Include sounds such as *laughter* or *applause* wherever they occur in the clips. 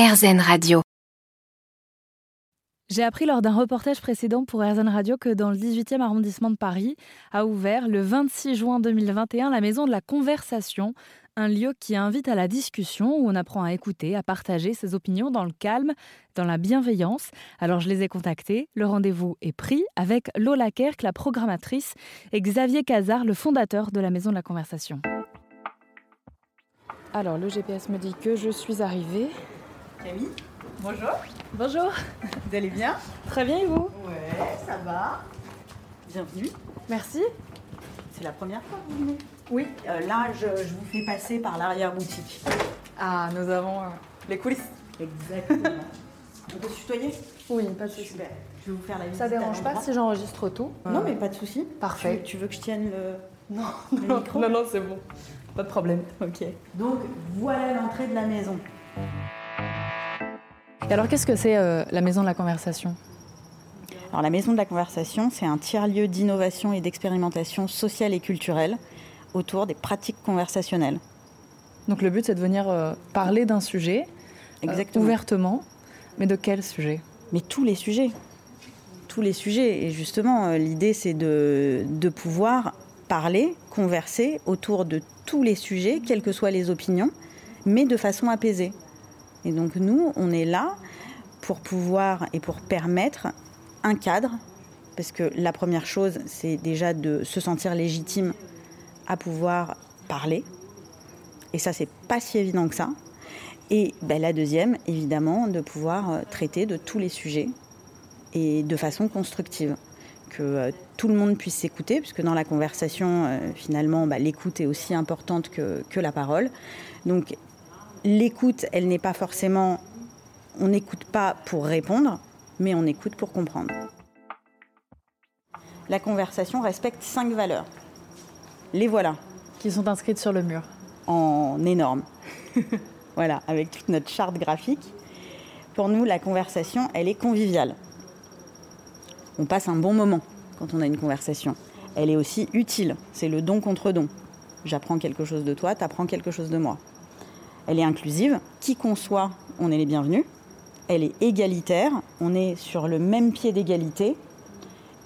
RZN Radio. J'ai appris lors d'un reportage précédent pour RZN Radio que dans le 18e arrondissement de Paris a ouvert le 26 juin 2021 la Maison de la Conversation, un lieu qui invite à la discussion où on apprend à écouter, à partager ses opinions dans le calme, dans la bienveillance. Alors je les ai contactés, le rendez-vous est pris avec Lola Kerk, la programmatrice, et Xavier Cazard, le fondateur de la Maison de la Conversation. Alors le GPS me dit que je suis arrivée. Camille, bonjour. Bonjour. Vous allez bien? Très bien et vous? Ouais, ça va. Bienvenue. Merci. C'est la première fois que vous venez? Oui. Euh, Là, je, je vous fais passer par l'arrière-boutique. Ah, nous avons euh, les coulisses. Exactement. *laughs* On peut se tutoyer? Oui, pas de souci. Super. Je vais vous faire la visite. Ça dérange pas si j'enregistre tout Non, mais pas de souci. Parfait. Tu, tu veux que je tienne le. *laughs* Non, Le non, micro? non, non, c'est bon. Pas de problème. Ok. Donc, voilà l'entrée de la maison. Et alors, qu'est-ce que c'est euh, la maison de la conversation? Alors, la maison de la conversation, c'est un tiers-lieu d'innovation et d'expérimentation sociale et culturelle autour des pratiques conversationnelles. Donc, le but, c'est de venir euh, parler d'un sujet euh, ouvertement. Mais de quel sujet? Mais tous les sujets. Tous les sujets. Et justement, l'idée, c'est de, de pouvoir parler, converser autour de tous les sujets, quelles que soient les opinions, mais de façon apaisée. Et donc, nous, on est là pour pouvoir et pour permettre un cadre, parce que la première chose, c'est déjà de se sentir légitime à pouvoir parler. Et ça, c'est pas si évident que ça. Et ben, la deuxième, évidemment, de pouvoir euh, traiter de tous les sujets et de façon constructive. Que euh, tout le monde puisse s'écouter, puisque dans la conversation, euh, finalement, bah, l'écoute est aussi importante que, que la parole. Donc l'écoute, elle n'est pas forcément... On n'écoute pas pour répondre, mais on écoute pour comprendre. La conversation respecte cinq valeurs. Les voilà, Qui sont inscrites sur le mur. en énorme. *laughs* voilà, avec toute notre charte graphique. Pour nous, la conversation, elle est conviviale. On passe un bon moment quand on a une conversation. Elle est aussi utile. C'est le don contre don. J'apprends quelque chose de toi, tu apprends quelque chose de moi. Elle est inclusive. Qui qu'on soit, on est les bienvenus. Elle est égalitaire. On est sur le même pied d'égalité.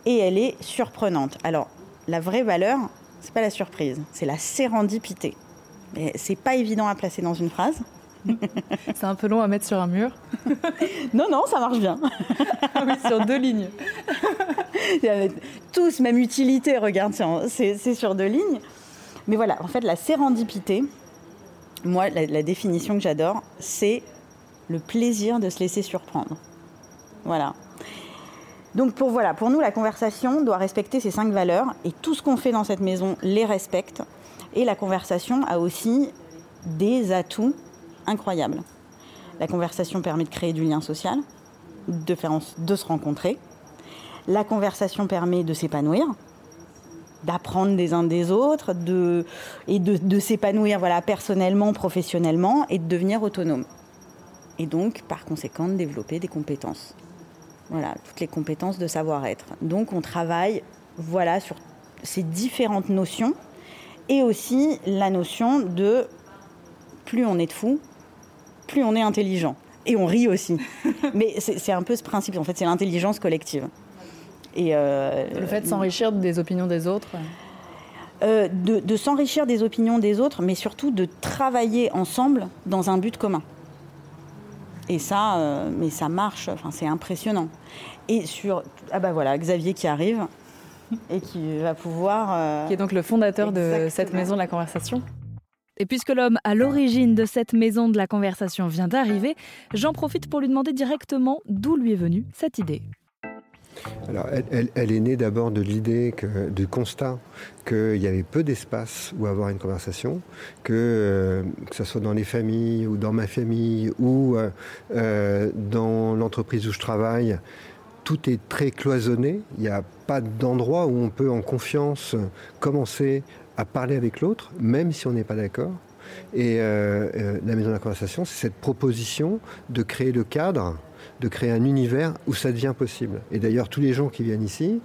Et elle est surprenante. Alors, la vraie valeur, c'est pas la surprise, c'est la sérendipité. Mais c'est pas évident à placer dans une phrase. *laughs* C'est un peu long à mettre sur un mur. *laughs* Non, non, ça marche bien. Ah oui, sur deux lignes. *laughs* Tous, même utilité, regarde, c'est sur deux lignes. Mais voilà, en fait, la sérendipité, moi, la, définition que j'adore, c'est le plaisir de se laisser surprendre. Voilà. Donc pour voilà, pour nous, la conversation doit respecter ces cinq valeurs et tout ce qu'on fait dans cette maison les respecte. Et la conversation a aussi des atouts incroyables. La conversation permet de créer du lien social, de se rencontrer. La conversation permet de s'épanouir, d'apprendre des uns des autres, de, et de, de s'épanouir voilà, personnellement, professionnellement, et de devenir autonome. Et donc, par conséquent, de développer des compétences. Voilà, toutes les compétences de savoir-être. Donc, on travaille voilà, sur ces différentes notions, et aussi la notion de plus on est de fou, plus on est intelligent. Et on rit aussi. *laughs* Mais c'est c'est un peu ce principe, en fait, c'est l'intelligence collective. Et euh, Le fait de s'enrichir des opinions des autres. euh, de, de s'enrichir des opinions des autres, mais surtout de travailler ensemble dans un but commun. Et ça, euh, mais ça marche, enfin, c'est impressionnant. Et sur, ah bah voilà, Xavier qui arrive et qui va pouvoir. euh, Qui est donc le fondateur de cette maison de la conversation. Et puisque l'homme à l'origine de cette maison de la conversation vient d'arriver, j'en profite pour lui demander directement d'où lui est venue cette idée. Elle, est née d'abord de l'idée, du constat qu'il y avait peu d'espace où avoir une conversation, que, euh, ce soit dans les familles ou dans ma famille ou euh, euh, dans l'entreprise où je travaille, tout est très cloisonné. Il n'y a pas d'endroit où on peut en confiance commencer à parler avec l'autre, même si on n'est pas d'accord. Et euh, euh, la maison de la conversation, c'est cette proposition de créer le cadre, de créer un univers où ça devient possible. Et d'ailleurs, tous les gens qui viennent ici,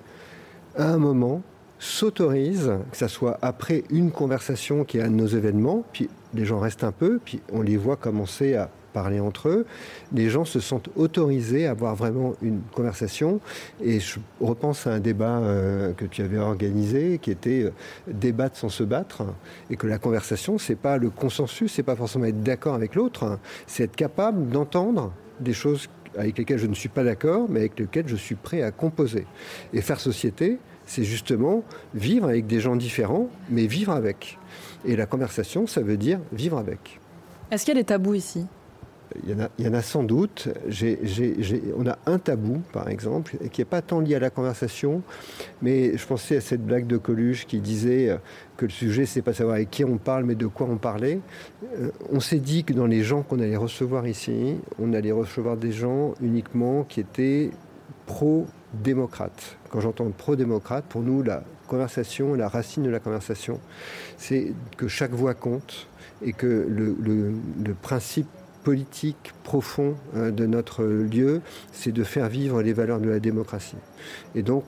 à un moment, s'autorisent, que ce soit après une conversation qui est un de nos événements, puis les gens restent un peu, puis on les voit commencer à parler entre eux, les gens se sentent autorisés à avoir vraiment une conversation. Et je repense à un débat euh, que tu avais organisé, qui était euh, débattre sans se battre, et que la conversation, c'est pas le consensus, c'est pas forcément être d'accord avec l'autre, c'est être capable d'entendre des choses avec lesquelles je ne suis pas d'accord, mais avec lesquelles je suis prêt à composer. Et faire société, c'est justement vivre avec des gens différents, mais vivre avec. Et la conversation, ça veut dire vivre avec. Est-ce qu'il y a des tabous ici? Il y, en a, sans doute. on a un tabou, par exemple, qui n'est pas tant lié à la conversation, mais je pensais à cette blague de Coluche qui disait que le sujet, c'est pas savoir avec qui on parle, mais de quoi on parlait. Euh, on s'est dit que dans les gens qu'on allait recevoir ici, on allait recevoir des gens uniquement qui étaient pro-démocrates. Quand j'entends pro-démocrate, pour nous, la conversation, la racine de la conversation, c'est que chaque voix compte et que le principe politique profond euh, de notre lieu, c'est de faire vivre les valeurs de la démocratie. Et donc,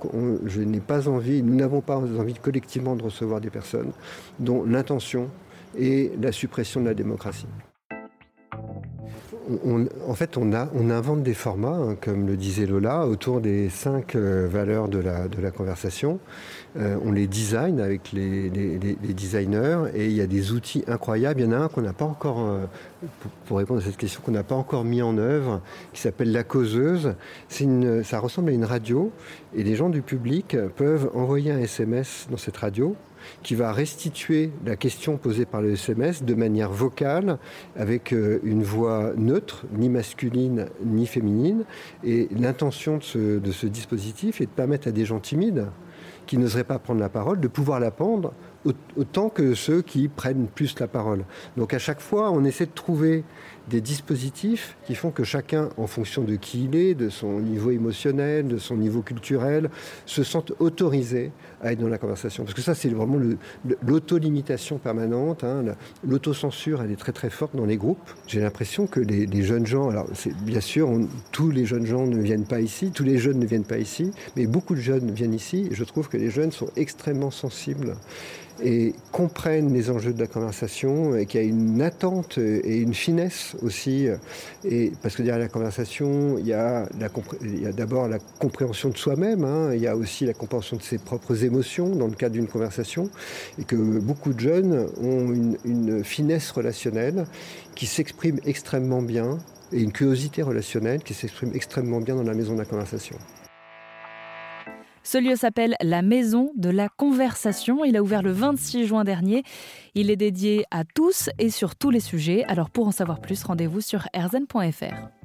je n'ai pas envie, nous n'avons pas envie collectivement de recevoir des personnes dont l'intention est la suppression de la démocratie en fait, on, invente des formats, hein, comme le disait Lola, autour des cinq euh, valeurs de la, conversation. Euh, on les design avec les, designers et il y a des outils incroyables. Il y en a un qu'on n'a pas encore, euh, pour, répondre à cette question, qu'on n'a pas encore mis en œuvre, qui s'appelle La Causeuse. ça ressemble à une radio et les gens du public peuvent envoyer un SMS dans cette radio qui va restituer la question posée par le SMS de manière vocale, avec euh, une voix neutre, ni masculine ni féminine. Et l'intention de ce, dispositif est de permettre à des gens timides, qui n'oseraient pas prendre la parole, de pouvoir la prendre autant que ceux qui prennent plus la parole. Donc à chaque fois, on essaie de trouver des dispositifs qui font que chacun, en fonction de qui il est, de son niveau émotionnel, de son niveau culturel, se sente autorisé à être dans la conversation. Parce que ça, c'est vraiment l'auto-limitation permanente. Hein, L'autocensure, elle est très très forte dans les groupes. J'ai l'impression que les, jeunes gens, alors bien sûr, tous les jeunes gens ne viennent pas ici, tous les jeunes ne viennent pas ici, mais beaucoup de jeunes viennent ici. Je trouve que les jeunes sont extrêmement sensibles et comprennent les enjeux de la conversation et qu'il y a une attente et une finesse aussi. Et parce que derrière la conversation, il y a, d'abord la compréhension de soi-même, hein. il y a aussi la compréhension de ses propres émotions dans le cadre d'une conversation, et que beaucoup de jeunes ont une finesse relationnelle qui s'exprime extrêmement bien et une curiosité relationnelle qui s'exprime extrêmement bien dans la maison de la conversation. Ce lieu s'appelle la Maison de la Conversation. Il a ouvert le 26 juin dernier. Il est dédié à tous et sur tous les sujets. Alors pour en savoir plus, rendez-vous sur erzen.fr.